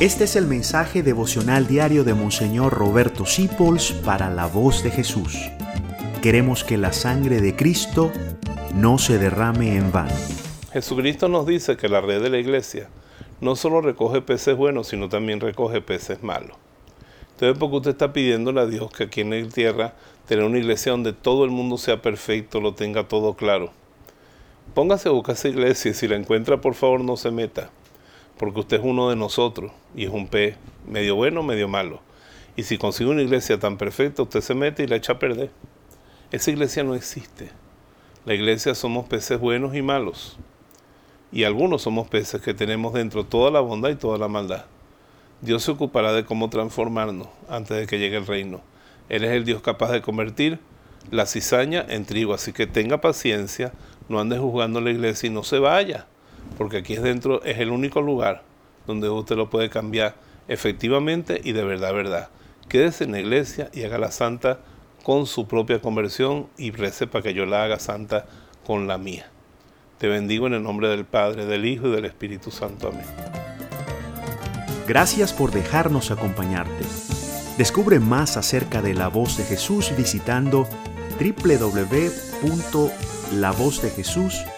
Este es el mensaje devocional diario de Monseñor Roberto Sipols para la voz de Jesús. Queremos que la sangre de Cristo no se derrame en vano. Jesucristo nos dice que la red de la iglesia no solo recoge peces buenos, sino también recoge peces malos. Entonces, porque usted está pidiéndole a Dios que aquí en la tierra tener una iglesia donde todo el mundo sea perfecto, lo tenga todo claro. Póngase a buscar esa iglesia y si la encuentra, por favor, no se meta porque usted es uno de nosotros y es un pez medio bueno, medio malo. Y si consigue una iglesia tan perfecta, usted se mete y la echa a perder. Esa iglesia no existe. La iglesia somos peces buenos y malos. Y algunos somos peces que tenemos dentro toda la bondad y toda la maldad. Dios se ocupará de cómo transformarnos antes de que llegue el reino. Él es el Dios capaz de convertir la cizaña en trigo. Así que tenga paciencia, no ande juzgando la iglesia y no se vaya porque aquí es dentro, es el único lugar donde usted lo puede cambiar efectivamente y de verdad, verdad. Quédese en la iglesia y haga la santa con su propia conversión y rece para que yo la haga santa con la mía. Te bendigo en el nombre del Padre, del Hijo y del Espíritu Santo. Amén. Gracias por dejarnos acompañarte. Descubre más acerca de la voz de Jesús visitando www.lavozdejesús.com